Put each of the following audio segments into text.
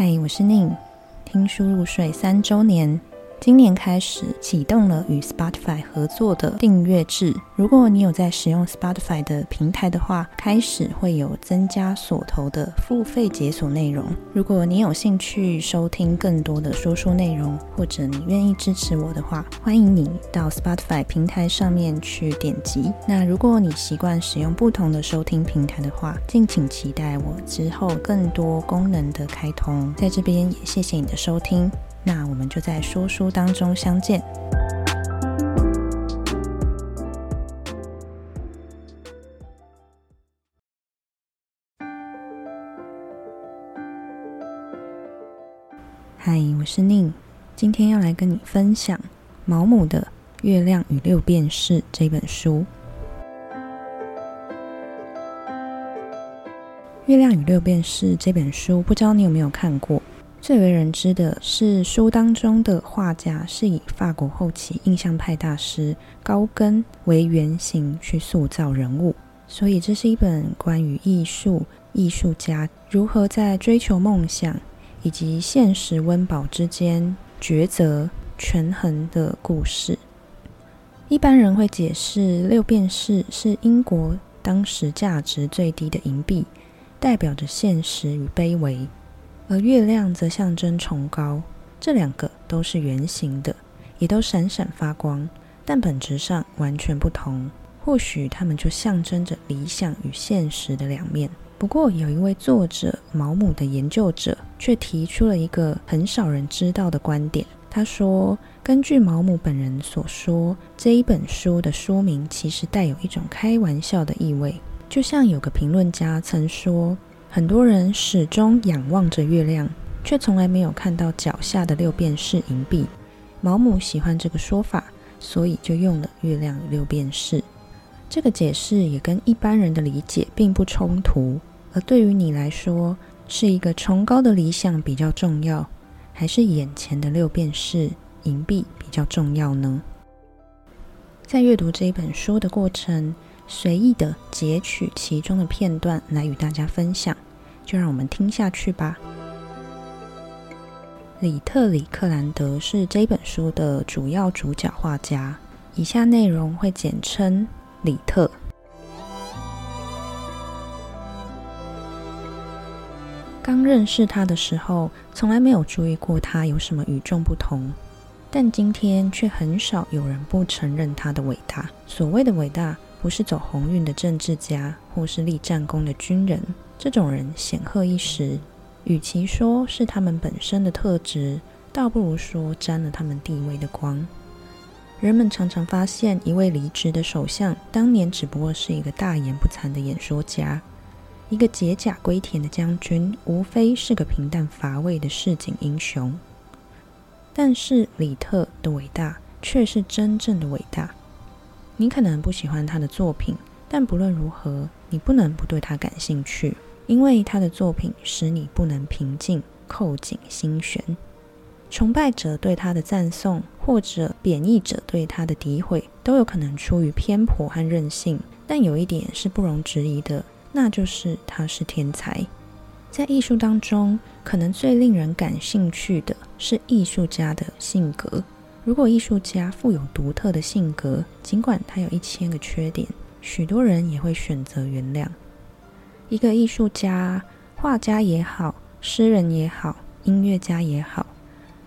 嗨，我是宁，听书入睡三周年。今年开始启动了与 Spotify 合作的订阅制。如果你有在使用 Spotify 的平台的话，开始会有增加锁头的付费解锁内容。如果你有兴趣收听更多的说书内容，或者你愿意支持我的话，欢迎你到 Spotify 平台上面去点击。那如果你习惯使用不同的收听平台的话，敬请期待我之后更多功能的开通。在这边也谢谢你的收听。那我们就在说书当中相见。嗨，我是宁，今天要来跟你分享毛姆的《月亮与六便士》这本书。《月亮与六便士》这本书，不知道你有没有看过？最为人知的是，书当中的画家是以法国后期印象派大师高更为原型去塑造人物，所以这是一本关于艺术、艺术家如何在追求梦想以及现实温饱之间抉择权衡的故事。一般人会解释六便士是英国当时价值最低的银币，代表着现实与卑微。而月亮则象征崇高，这两个都是圆形的，也都闪闪发光，但本质上完全不同。或许它们就象征着理想与现实的两面。不过，有一位作者毛姆的研究者却提出了一个很少人知道的观点。他说，根据毛姆本人所说，这一本书的书名其实带有一种开玩笑的意味，就像有个评论家曾说。很多人始终仰望着月亮，却从来没有看到脚下的六便士银币。毛姆喜欢这个说法，所以就用了“月亮六便士”这个解释，也跟一般人的理解并不冲突。而对于你来说，是一个崇高的理想比较重要，还是眼前的六便士银币比较重要呢？在阅读这一本书的过程。随意的截取其中的片段来与大家分享，就让我们听下去吧。里特里克兰德是这本书的主要主角画家，以下内容会简称里特。刚认识他的时候，从来没有注意过他有什么与众不同，但今天却很少有人不承认他的伟大。所谓的伟大。不是走鸿运的政治家，或是立战功的军人，这种人显赫一时，与其说是他们本身的特质，倒不如说沾了他们地位的光。人们常常发现，一位离职的首相，当年只不过是一个大言不惭的演说家；一个解甲归田的将军，无非是个平淡乏味的市井英雄。但是李特的伟大，却是真正的伟大。你可能不喜欢他的作品，但不论如何，你不能不对他感兴趣，因为他的作品使你不能平静，扣紧心弦。崇拜者对他的赞颂，或者贬义者对他的诋毁，都有可能出于偏颇和任性。但有一点是不容置疑的，那就是他是天才。在艺术当中，可能最令人感兴趣的是艺术家的性格。如果艺术家富有独特的性格，尽管他有一千个缺点，许多人也会选择原谅。一个艺术家，画家也好，诗人也好，音乐家也好，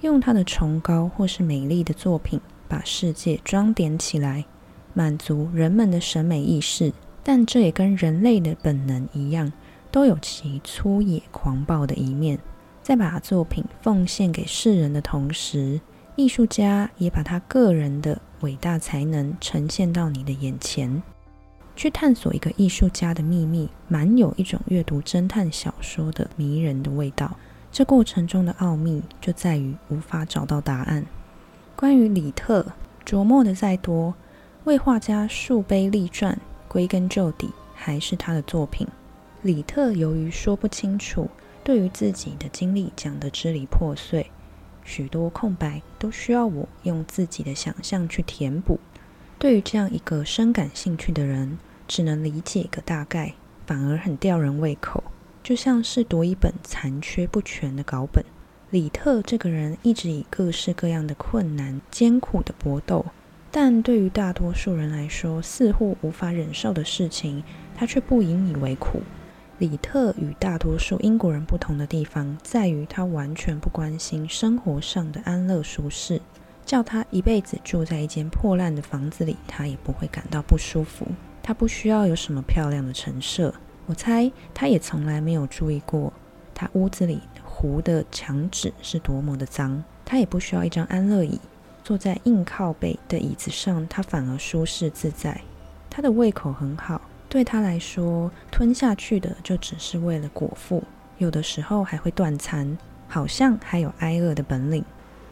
用他的崇高或是美丽的作品，把世界装点起来，满足人们的审美意识。但这也跟人类的本能一样，都有其粗野狂暴的一面。在把作品奉献给世人的同时，艺术家也把他个人的伟大才能呈现到你的眼前。去探索一个艺术家的秘密，蛮有一种阅读侦探小说的迷人的味道。这过程中的奥秘就在于无法找到答案。关于李特，琢磨的再多，为画家树碑立传，归根究底还是他的作品。李特由于说不清楚，对于自己的经历讲得支离破碎。许多空白都需要我用自己的想象去填补。对于这样一个深感兴趣的人，只能理解个大概，反而很吊人胃口。就像是读一本残缺不全的稿本。李特这个人一直以各式各样的困难、艰苦的搏斗，但对于大多数人来说似乎无法忍受的事情，他却不引以为苦。李特与大多数英国人不同的地方，在于他完全不关心生活上的安乐舒适。叫他一辈子住在一间破烂的房子里，他也不会感到不舒服。他不需要有什么漂亮的陈设，我猜他也从来没有注意过他屋子里。糊的墙纸是多么的脏，他也不需要一张安乐椅，坐在硬靠背的椅子上，他反而舒适自在。他的胃口很好，对他来说，吞下去的就只是为了果腹，有的时候还会断餐，好像还有挨饿的本领。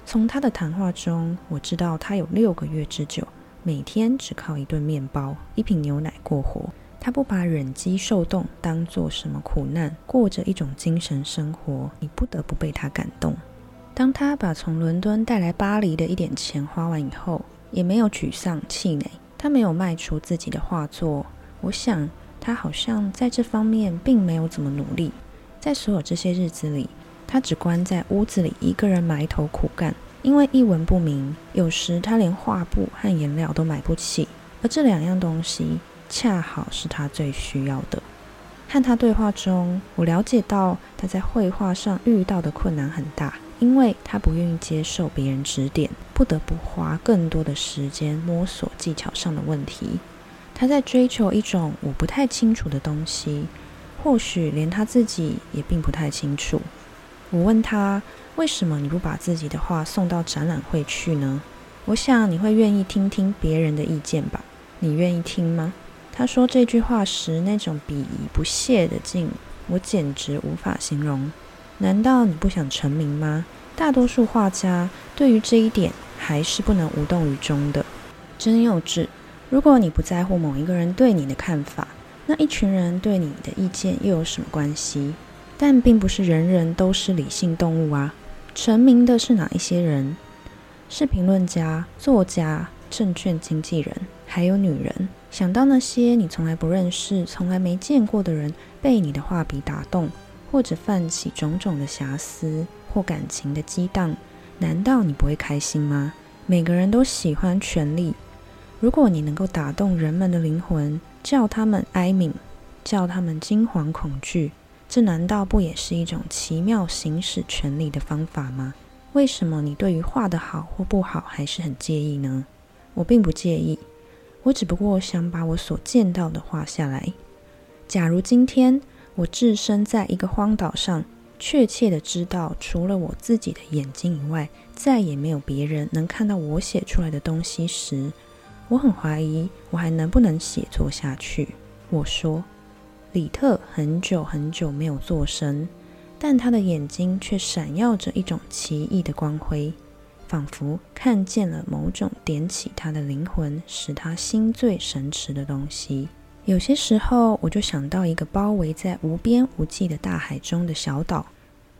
从他的谈话中，我知道他有六个月之久，每天只靠一顿面包、一瓶牛奶过活。他不把忍饥受冻当做什么苦难，过着一种精神生活，你不得不被他感动。当他把从伦敦带来巴黎的一点钱花完以后，也没有沮丧气馁。他没有卖出自己的画作，我想他好像在这方面并没有怎么努力。在所有这些日子里，他只关在屋子里一个人埋头苦干，因为一文不名。有时他连画布和颜料都买不起，而这两样东西。恰好是他最需要的。和他对话中，我了解到他在绘画上遇到的困难很大，因为他不愿意接受别人指点，不得不花更多的时间摸索技巧上的问题。他在追求一种我不太清楚的东西，或许连他自己也并不太清楚。我问他：“为什么你不把自己的画送到展览会去呢？”我想你会愿意听听别人的意见吧？你愿意听吗？他说这句话时，那种鄙夷不屑的劲，我简直无法形容。难道你不想成名吗？大多数画家对于这一点还是不能无动于衷的。真幼稚！如果你不在乎某一个人对你的看法，那一群人对你的意见又有什么关系？但并不是人人都是理性动物啊。成名的是哪一些人？是评论家、作家、证券经纪人，还有女人。想到那些你从来不认识、从来没见过的人被你的画笔打动，或者泛起种种的遐思或感情的激荡，难道你不会开心吗？每个人都喜欢权力。如果你能够打动人们的灵魂，叫他们哀悯，叫他们惊惶恐惧，这难道不也是一种奇妙行使权力的方法吗？为什么你对于画的好或不好还是很介意呢？我并不介意。我只不过想把我所见到的画下来。假如今天我置身在一个荒岛上，确切的知道除了我自己的眼睛以外，再也没有别人能看到我写出来的东西时，我很怀疑我还能不能写作下去。我说，李特很久很久没有做声，但他的眼睛却闪耀着一种奇异的光辉。仿佛看见了某种点起他的灵魂，使他心醉神驰的东西。有些时候，我就想到一个包围在无边无际的大海中的小岛，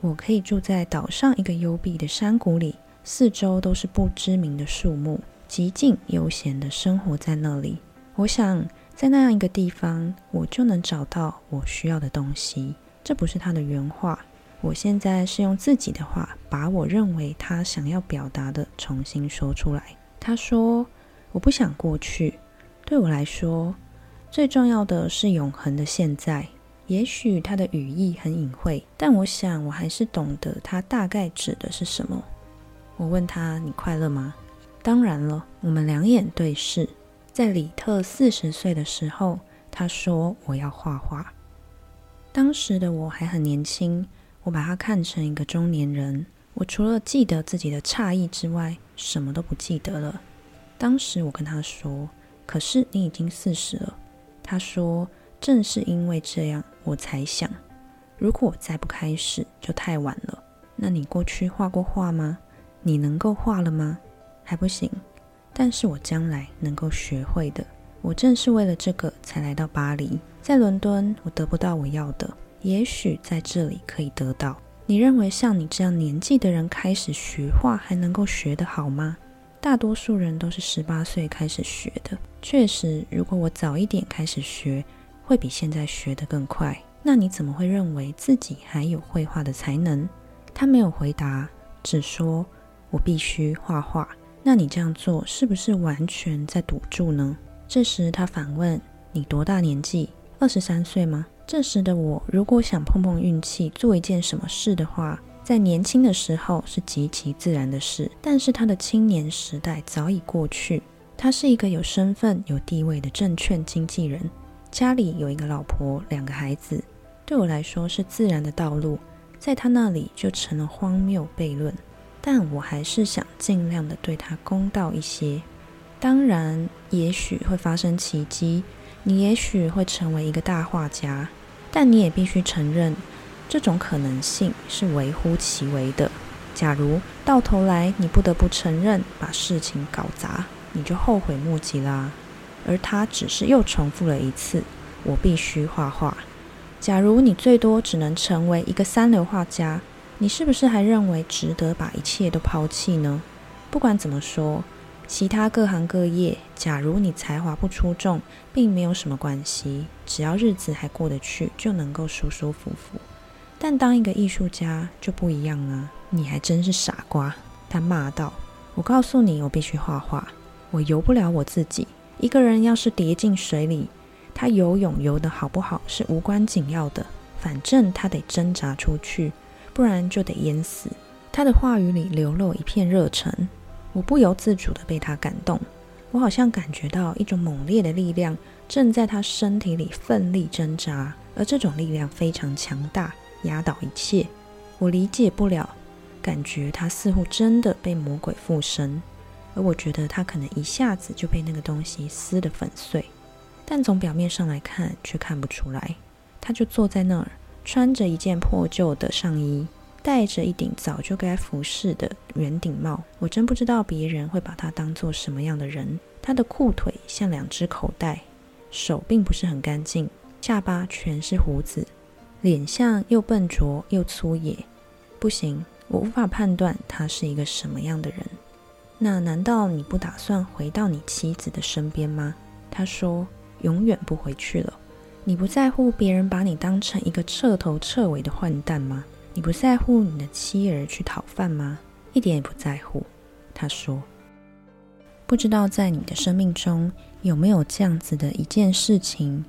我可以住在岛上一个幽闭的山谷里，四周都是不知名的树木，极静悠闲地生活在那里。我想，在那样一个地方，我就能找到我需要的东西。这不是他的原话。我现在是用自己的话，把我认为他想要表达的重新说出来。他说：“我不想过去，对我来说，最重要的是永恒的现在。”也许他的语义很隐晦，但我想我还是懂得他大概指的是什么。我问他：“你快乐吗？”当然了。我们两眼对视。在李特四十岁的时候，他说：“我要画画。”当时的我还很年轻。我把他看成一个中年人，我除了记得自己的诧异之外，什么都不记得了。当时我跟他说：“可是你已经四十了。”他说：“正是因为这样，我才想，如果我再不开始，就太晚了。”那你过去画过画吗？你能够画了吗？还不行，但是我将来能够学会的。我正是为了这个才来到巴黎，在伦敦我得不到我要的。也许在这里可以得到。你认为像你这样年纪的人开始学画还能够学得好吗？大多数人都是十八岁开始学的。确实，如果我早一点开始学，会比现在学得更快。那你怎么会认为自己还有绘画的才能？”他没有回答，只说：“我必须画画。”那你这样做是不是完全在赌注呢？这时他反问：“你多大年纪？二十三岁吗？”这时的我，如果想碰碰运气，做一件什么事的话，在年轻的时候是极其自然的事。但是他的青年时代早已过去，他是一个有身份、有地位的证券经纪人，家里有一个老婆、两个孩子。对我来说是自然的道路，在他那里就成了荒谬悖论。但我还是想尽量的对他公道一些。当然，也许会发生奇迹。你也许会成为一个大画家，但你也必须承认，这种可能性是微乎其微的。假如到头来你不得不承认把事情搞砸，你就后悔莫及啦。而他只是又重复了一次：“我必须画画。”假如你最多只能成为一个三流画家，你是不是还认为值得把一切都抛弃呢？不管怎么说。其他各行各业，假如你才华不出众，并没有什么关系，只要日子还过得去，就能够舒舒服服。但当一个艺术家就不一样啊！你还真是傻瓜！他骂道：“我告诉你，我必须画画，我游不了我自己。一个人要是跌进水里，他游泳游得好不好是无关紧要的，反正他得挣扎出去，不然就得淹死。”他的话语里流露一片热忱。我不由自主地被他感动，我好像感觉到一种猛烈的力量正在他身体里奋力挣扎，而这种力量非常强大，压倒一切。我理解不了，感觉他似乎真的被魔鬼附身，而我觉得他可能一下子就被那个东西撕得粉碎，但从表面上来看却看不出来。他就坐在那儿，穿着一件破旧的上衣。戴着一顶早就该服侍的圆顶帽，我真不知道别人会把他当做什么样的人。他的裤腿像两只口袋，手并不是很干净，下巴全是胡子，脸像又笨拙又粗野。不行，我无法判断他是一个什么样的人。那难道你不打算回到你妻子的身边吗？他说：“永远不回去了。”你不在乎别人把你当成一个彻头彻尾的混蛋吗？你不在乎你的妻儿去讨饭吗？一点也不在乎。他说：“不知道在你的生命中有没有这样子的一件事情，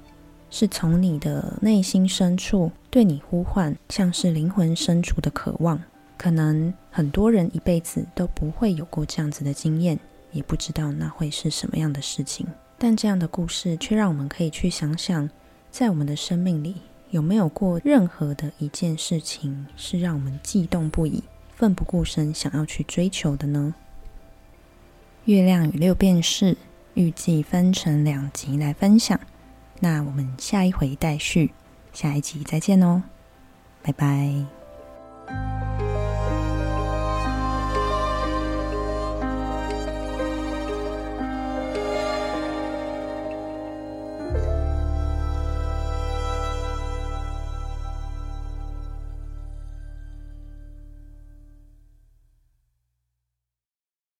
是从你的内心深处对你呼唤，像是灵魂深处的渴望。可能很多人一辈子都不会有过这样子的经验，也不知道那会是什么样的事情。但这样的故事却让我们可以去想想，在我们的生命里。”有没有过任何的一件事情是让我们悸动不已、奋不顾身想要去追求的呢？月亮与六便士预计分成两集来分享，那我们下一回待续，下一集再见哦，拜拜。